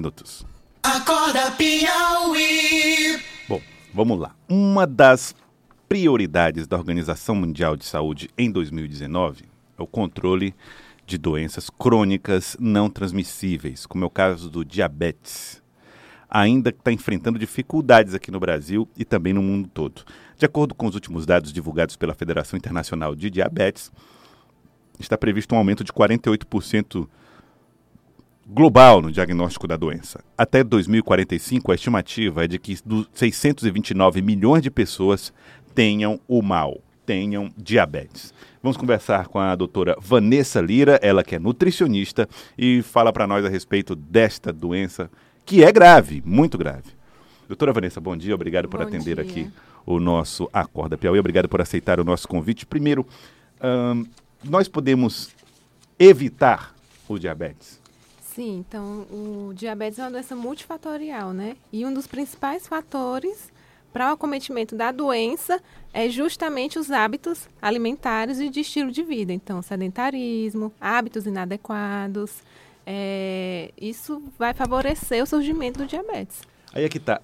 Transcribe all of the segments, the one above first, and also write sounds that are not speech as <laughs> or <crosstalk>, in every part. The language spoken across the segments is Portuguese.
minutos. Acorda Piauí. Bom, vamos lá. Uma das prioridades da Organização Mundial de Saúde em 2019 é o controle de doenças crônicas não transmissíveis, como é o caso do diabetes. Ainda está enfrentando dificuldades aqui no Brasil e também no mundo todo. De acordo com os últimos dados divulgados pela Federação Internacional de Diabetes, está previsto um aumento de 48% global no diagnóstico da doença. Até 2045, a estimativa é de que 629 milhões de pessoas tenham o mal, tenham diabetes. Vamos conversar com a doutora Vanessa Lira, ela que é nutricionista e fala para nós a respeito desta doença que é grave, muito grave. Doutora Vanessa, bom dia, obrigado por bom atender dia. aqui o nosso Acorda Piauí, obrigado por aceitar o nosso convite. Primeiro, hum, nós podemos evitar o diabetes? Sim, então o diabetes é uma doença multifatorial, né? E um dos principais fatores para o acometimento da doença é justamente os hábitos alimentares e de estilo de vida. Então, sedentarismo, hábitos inadequados, é, isso vai favorecer o surgimento do diabetes. Aí é que tá.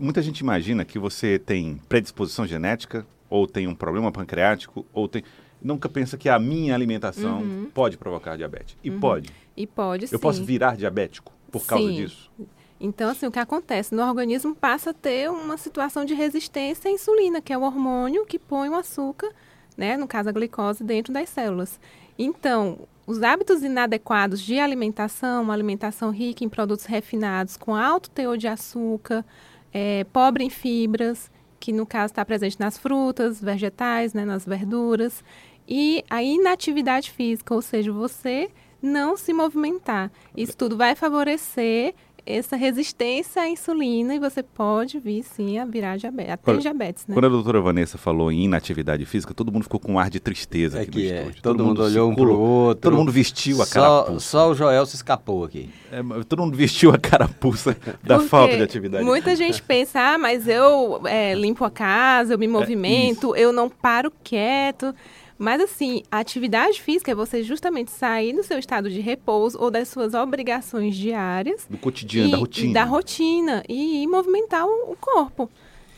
Muita gente imagina que você tem predisposição genética, ou tem um problema pancreático, ou tem. Nunca pensa que a minha alimentação Uhum. pode provocar diabetes. E pode. E pode sim. Eu posso virar diabético por causa Sim. disso? Então, assim, o que acontece? No organismo passa a ter uma situação de resistência à insulina, que é o hormônio que põe o açúcar, né, no caso a glicose, dentro das células. Então, os hábitos inadequados de alimentação, uma alimentação rica em produtos refinados, com alto teor de açúcar, é, pobre em fibras, que no caso está presente nas frutas, vegetais, né, nas verduras, e a inatividade física, ou seja, você não se movimentar. Isso tudo vai favorecer essa resistência à insulina e você pode vir sim a virar diabetes, até Olha, diabetes, né? Quando a doutora Vanessa falou em inatividade física, todo mundo ficou com um ar de tristeza É aqui que no é. estúdio. Todo, mundo olhou um pro outro. Todo mundo vestiu a só, carapuça. só o Joel se escapou aqui. É, todo mundo vestiu a carapuça da Porque falta de atividade Muita gente pensa, ah, mas eu é, limpo a casa, eu me movimento, eu não paro quieto. Mas assim, a atividade física é você justamente sair do seu estado de repouso ou das suas obrigações diárias. Do cotidiano, e- da e rotina. Da rotina. E, ir movimentar o, o corpo.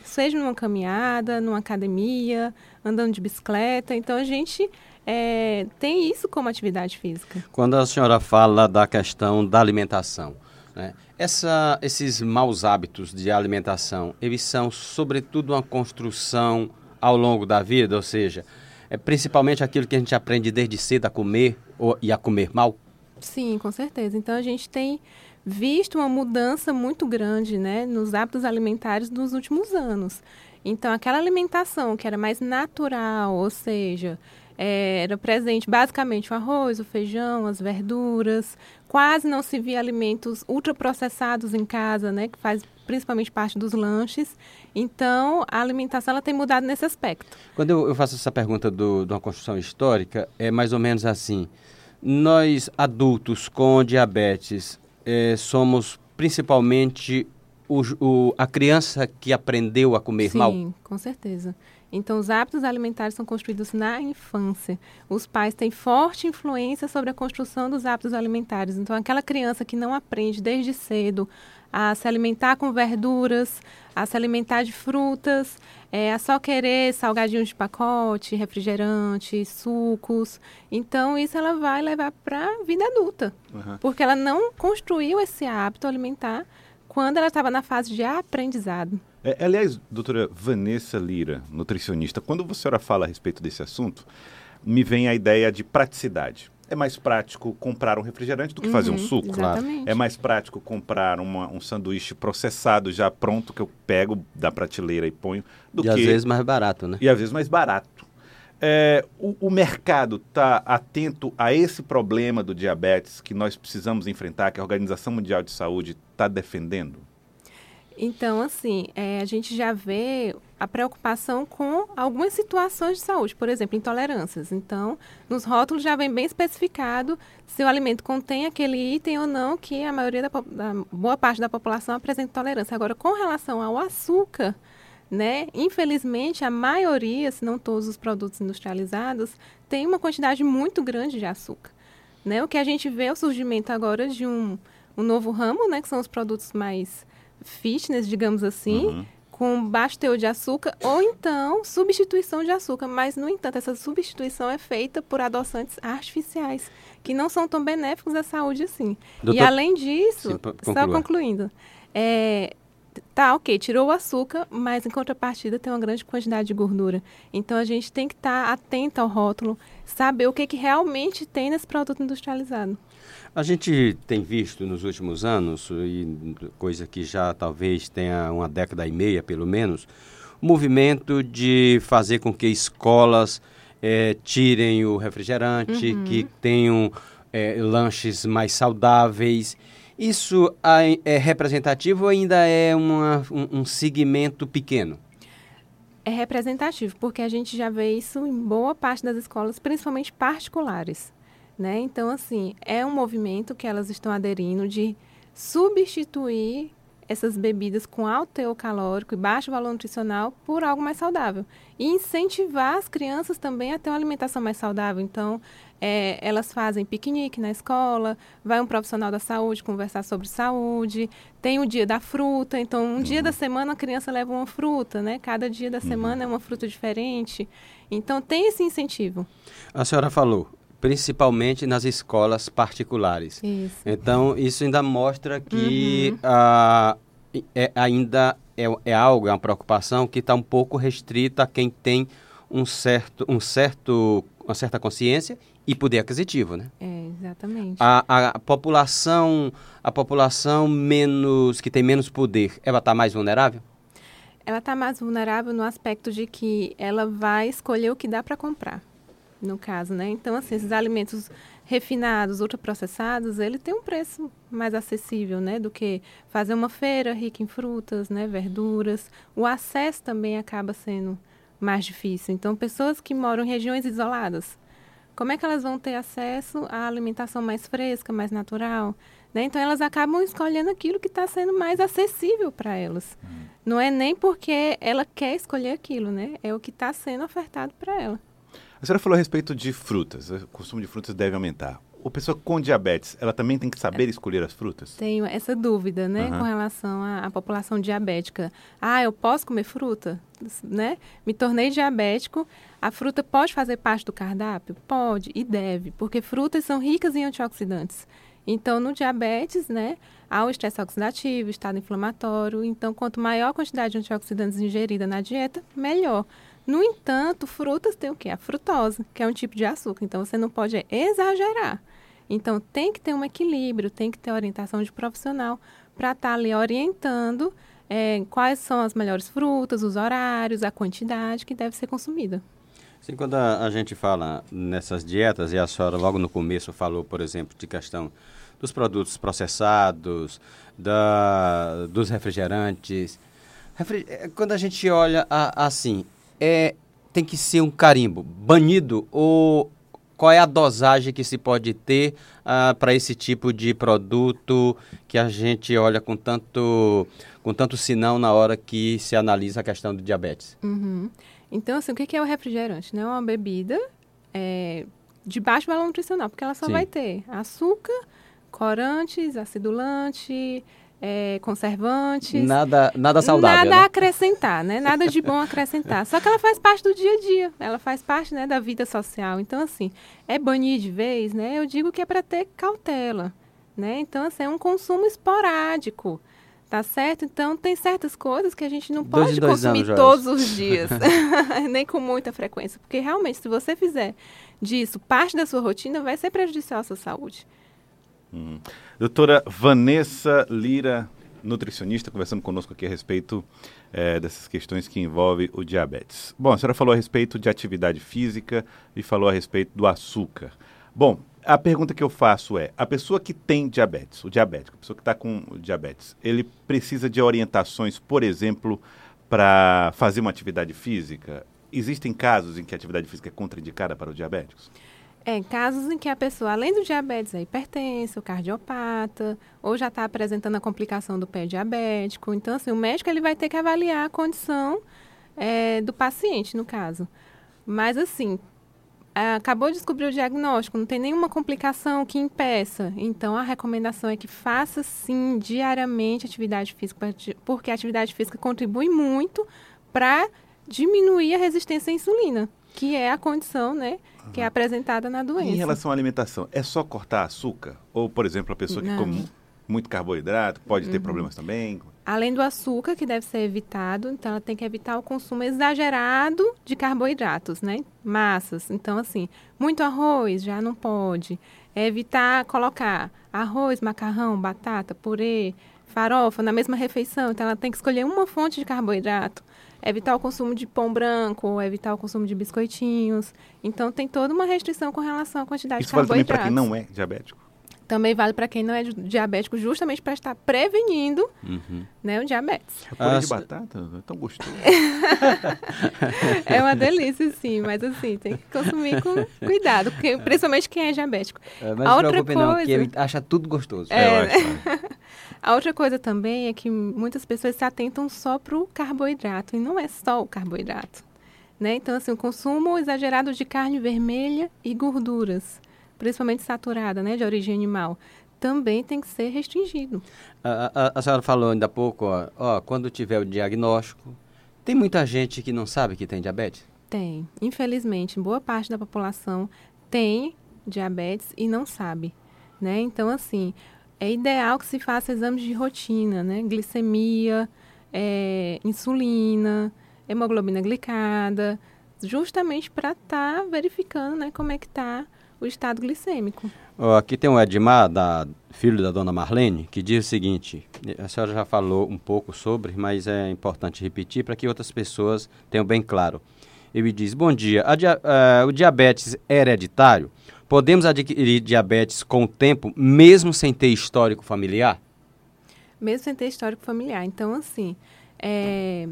Seja numa caminhada, numa academia, andando de bicicleta. Então a gente é, tem isso como atividade física. Quando a senhora fala da questão da alimentação, né, essa, esses maus hábitos de alimentação, eles são sobretudo uma construção ao longo da vida, ou seja, é principalmente aquilo que a gente aprende desde cedo a comer ou, e a comer mal? Sim, com certeza. Então a gente tem visto uma mudança muito grande né, nos hábitos alimentares nos últimos anos. Então, aquela alimentação que era mais natural, ou seja, eh, era presente basicamente o arroz, o feijão, as verduras, quase não se via alimentos ultraprocessados em casa, né, que faz principalmente parte dos lanches. Então, a alimentação ela tem mudado nesse aspecto. Quando eu, eu faço essa pergunta do, de uma construção histórica, é mais ou menos assim. Nós, adultos com diabetes, eh, somos principalmente o, o- a criança que aprendeu a comer Sim, mal? com certeza. Então, os hábitos alimentares são construídos na infância. Os pais têm forte influência sobre a construção dos hábitos alimentares. Então, aquela criança que não aprende desde cedo a se alimentar com verduras, a se alimentar de frutas, é, a só querer salgadinhos de pacote, refrigerante, sucos. Então, isso ela vai levar para a vida adulta. Aham. Porque ela não construiu esse hábito alimentar quando ela estava na fase de aprendizado. É, aliás, doutora Vanessa Lira, nutricionista, quando a senhora fala a respeito desse assunto, me vem a ideia de praticidade. É mais prático comprar um refrigerante do que fazer um Uhum, suco? Exatamente. É mais prático comprar uma- um sanduíche processado já pronto que eu pego da prateleira e ponho do E que às vezes mais barato, né? e às vezes mais barato. É, o, o mercado está atento a esse problema do diabetes que nós precisamos enfrentar, que a Organização Mundial de Saúde está defendendo? Então, assim, é, a gente já vê a preocupação com algumas situações de saúde, por exemplo, intolerâncias. Então, nos rótulos já vem bem especificado se o alimento contém aquele item ou não, que a maioria da, da boa parte da população apresenta intolerância. Agora, com relação ao açúcar, né, infelizmente, a maioria, se não todos os produtos industrializados, tem uma quantidade muito grande de açúcar. Né? O que a gente vê é o surgimento agora de um, um novo ramo, né, que são os produtos mais fitness, digamos assim, Uhum. com baixo teor de açúcar, ou então substituição de açúcar. Mas, no entanto, essa substituição é feita por adoçantes artificiais, que não são tão benéficos à saúde assim. E Doutor- além disso, Sim, só concluindo, é, tá ok, tirou o açúcar, mas em contrapartida tem uma grande quantidade de gordura. Então a gente tem que estar atento ao rótulo, saber o que, que realmente tem nesse produto industrializado. A gente tem visto nos últimos anos, e coisa que já talvez tenha uma década e meia pelo menos, o movimento de fazer com que escolas eh, tirem o refrigerante, que tenham eh, lanches mais saudáveis. Isso é representativo ou ainda é uma- um, um segmento pequeno? É representativo, porque a gente já vê isso em boa parte das escolas, principalmente particulares. Né? Então, assim, é um movimento que elas estão aderindo de substituir essas bebidas com alto teor calórico e baixo valor nutricional por algo mais saudável. E incentivar as crianças também a ter uma alimentação mais saudável. Então, é, elas fazem piquenique na escola, vai um profissional da saúde conversar sobre saúde, tem o dia da fruta, então um dia da semana a criança leva uma fruta, né? Cada dia da semana é uma fruta diferente. Então, tem esse incentivo. A senhora falou, principalmente nas escolas particulares. Isso. Então, isso ainda mostra que ah, é, ainda é, é algo, é uma preocupação que está um pouco restrita a quem tem um certo, um certo, uma certa consciência e poder aquisitivo, né? É, exatamente. A, a população, a população menos que tem menos poder, ela está mais vulnerável? ela está mais vulnerável no aspecto de que ela vai escolher o que dá para comprar, no caso, né? Então, assim, esses alimentos refinados, ultraprocessados, ele tem um preço mais acessível, né? Do que fazer uma feira rica em frutas, né? Verduras. O acesso também acaba sendo mais difícil. Então, pessoas que moram em regiões isoladas, como é que elas vão ter acesso à alimentação mais fresca, mais natural? Né? Então, elas acabam escolhendo aquilo que está sendo mais acessível para elas. Não é nem porque ela quer escolher aquilo, né? É o que está sendo ofertado para ela. A senhora falou a respeito de frutas. O consumo de frutas deve aumentar. O pessoa com diabetes, ela também tem que saber escolher as frutas? Tenho essa dúvida, né, Aham. com relação à, à população diabética. Ah, eu posso comer fruta? Né? Me tornei diabético. A fruta pode fazer parte do cardápio? Pode e deve, porque frutas são ricas em antioxidantes. Então, no diabetes, né, há o estresse oxidativo, estado inflamatório. Então, quanto maior a quantidade de antioxidantes ingerida na dieta, melhor. No entanto, frutas têm o quê? A frutose, que é um tipo de açúcar. Então, você não pode exagerar. Então, tem que ter um equilíbrio, tem que ter orientação de profissional para estar ali orientando eh, quais são as melhores frutas, os horários, a quantidade que deve ser consumida. Sim, quando a, a gente fala nessas dietas, e a senhora logo no começo falou, por exemplo, de questão dos produtos processados, da, dos refrigerantes. Refri- eh, quando a gente olha a- assim, é, tem que ser um carimbo banido ou qual é a dosagem que se pode ter para esse tipo de produto que a gente olha com tanto, com tanto sinão na hora que se analisa a questão do diabetes? Uhum. Então, assim, o que é o refrigerante? É uma bebida eh, de baixo valor nutricional, porque ela só Sim. vai ter açúcar, corantes, acidulante, eh, conservantes. Nada, nada saudável. Nada né? a acrescentar, né? Nada de bom acrescentar. Só que ela faz parte do dia a dia, ela faz parte né, da vida social. Então, assim, é banir de vez, né? Eu digo que é para ter cautela, né? Então, assim, é um consumo esporádico, tá certo? Então, tem certas coisas que a gente não Dois pode consumir anos, todos os dias, <laughs> <laughs> nem com muita frequência. Porque, realmente, se você fizer disso parte da sua rotina, vai ser prejudicial à sua saúde. Doutora Vanessa Lira, nutricionista, conversando conosco aqui a respeito eh, dessas questões que envolvem o diabetes. Bom, a senhora falou a respeito de atividade física e falou a respeito do açúcar. Bom, a pergunta que eu faço é: a pessoa que tem diabetes, o diabético, a pessoa que está com diabetes, ele precisa de orientações, por exemplo, para fazer uma atividade física? Existem casos em que a atividade física é contraindicada para os diabéticos? É, casos em que a pessoa, além do diabetes, é hipertensa, o cardiopata, ou já está apresentando a complicação do pé diabético. Então, assim, o médico ele vai ter que avaliar a condição é, do paciente, no caso. Mas, assim, acabou de descobrir o diagnóstico, não tem nenhuma complicação que impeça. Então, a recomendação é que faça, sim, diariamente atividade física, porque a atividade física contribui muito para diminuir a resistência à insulina, que é a condição, né, que é apresentada na doença. Em relação à alimentação, é só cortar açúcar? Ou, por exemplo, a pessoa que Não. come muito carboidrato pode ter problemas também? Além do açúcar, que deve ser evitado, então ela tem que evitar o consumo exagerado de carboidratos, né? Massas. Então, assim, muito arroz já não pode. É evitar colocar arroz, macarrão, batata, purê, farofa na mesma refeição. Então, ela tem que escolher uma fonte de carboidrato. Evitar o consumo de pão branco, evitar o consumo de biscoitinhos. Então, tem toda uma restrição com relação à quantidade Isso de vale também carboidratos. para quem não é diabético? Também vale para quem não é di- diabético, justamente para estar prevenindo Uhum. né, o diabetes. Purê Ah, de batata? É tão gostoso. <laughs> É uma delícia, sim, mas assim, tem que consumir com cuidado, porque, principalmente quem é diabético. É, mas A não se outra preocupe não, que coisa- ele acha tudo gostoso. É. eu acho. né? A outra coisa também é que muitas pessoas se atentam só para o carboidrato, e não é só o carboidrato. Né? Então, assim, o consumo exagerado de carne vermelha e gorduras, principalmente saturada, né, de origem animal, também tem que ser restringido. A, a- a senhora falou ainda há pouco, ó, ó, quando tiver o diagnóstico, tem muita gente que não sabe que tem diabetes? Tem. Infelizmente, boa parte da população tem diabetes e não sabe, né? Então, assim, é ideal que se faça exames de rotina, né? Glicemia, é, insulina, hemoglobina glicada, justamente para estar verificando, né, como é que está o estado glicêmico. Ó, aqui tem um Edmar, da, filho da dona Marlene, que diz o seguinte: a senhora já falou um pouco sobre, mas é importante repetir para que outras pessoas tenham bem claro. Ele diz: Bom dia, dia- eh, o diabetes é hereditário? Podemos adquirir diabetes com o tempo, mesmo sem ter histórico familiar? mesmo sem ter histórico familiar. Então, assim, é,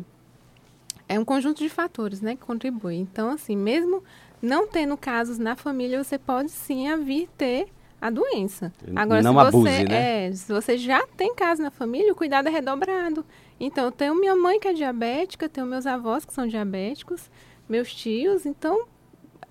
é um conjunto de fatores, né, que contribui. Então, assim, mesmo não tendo casos na família, você pode sim vir ter a doença. Agora, Não se você, abuse, né? é, se você já tem caso na família, o cuidado é redobrado. Então, eu tenho minha mãe que é diabética, tenho meus avós que são diabéticos, meus tios, então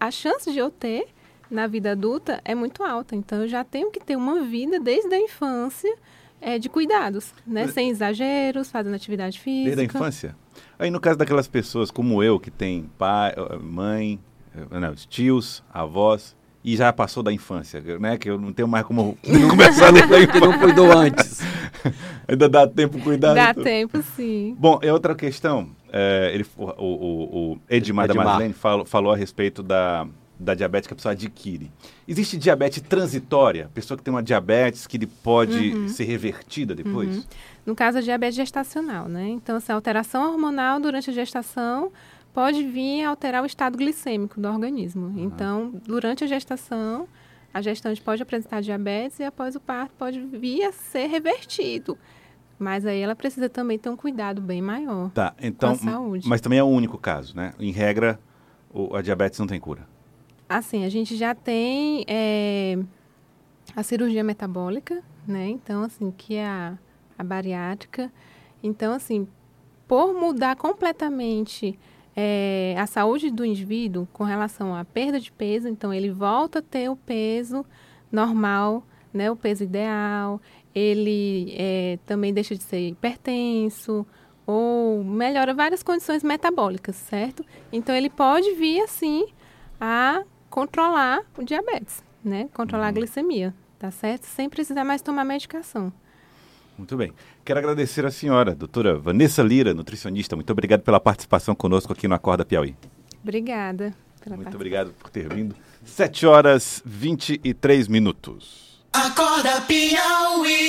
a chance de eu ter na vida adulta é muito alta. Então, eu já tenho que ter uma vida desde a infância é, de cuidados, né? Sem exageros, fazendo atividade física. Desde a infância? Aí no caso daquelas pessoas como eu, que tem pai, eh, mãe, eh, não, os tios, avós, e já passou da infância, né? Que eu não tenho mais como <laughs> começar a ler da Que não cuidou antes. <laughs> Ainda dá tempo cuidar. Dá tudo. tempo, sim. Bom, é outra questão. é, ele, o, o, o Edmar, da Edmar. Marlene falou, falou a respeito da, da diabetes que a pessoa adquire. Existe diabetes transitória? Pessoa que tem uma diabetes que ele pode Uhum. ser revertida depois? No caso, a diabetes gestacional, né? Então, essa alteração hormonal durante a gestação pode vir a alterar o estado glicêmico do organismo. Então, durante a gestação, a gestante pode apresentar diabetes e após o parto pode vir a ser revertido. Mas aí ela precisa também ter um cuidado bem maior. Tá, então. Com a saúde. Mas também é o único caso, né? Em regra, o- a diabetes não tem cura. Assim, a gente já tem é, a cirurgia metabólica, né? Então, assim, que é a, a bariátrica. Então, assim, por mudar completamente é, a saúde do indivíduo com relação à perda de peso, então ele volta a ter o peso normal, né? O peso ideal. Ele é, também deixa de ser hipertenso ou melhora várias condições metabólicas, certo? Então ele pode vir assim a controlar o diabetes, né? Controlar a glicemia, tá certo? Sem precisar mais tomar medicação. Muito bem. Quero agradecer a senhora, doutora Vanessa Lira, nutricionista. Muito obrigado pela participação conosco aqui no Acorda Piauí. Obrigada pela Muito obrigado por ter vindo. 7 horas 23 minutos. Acorda Piauí.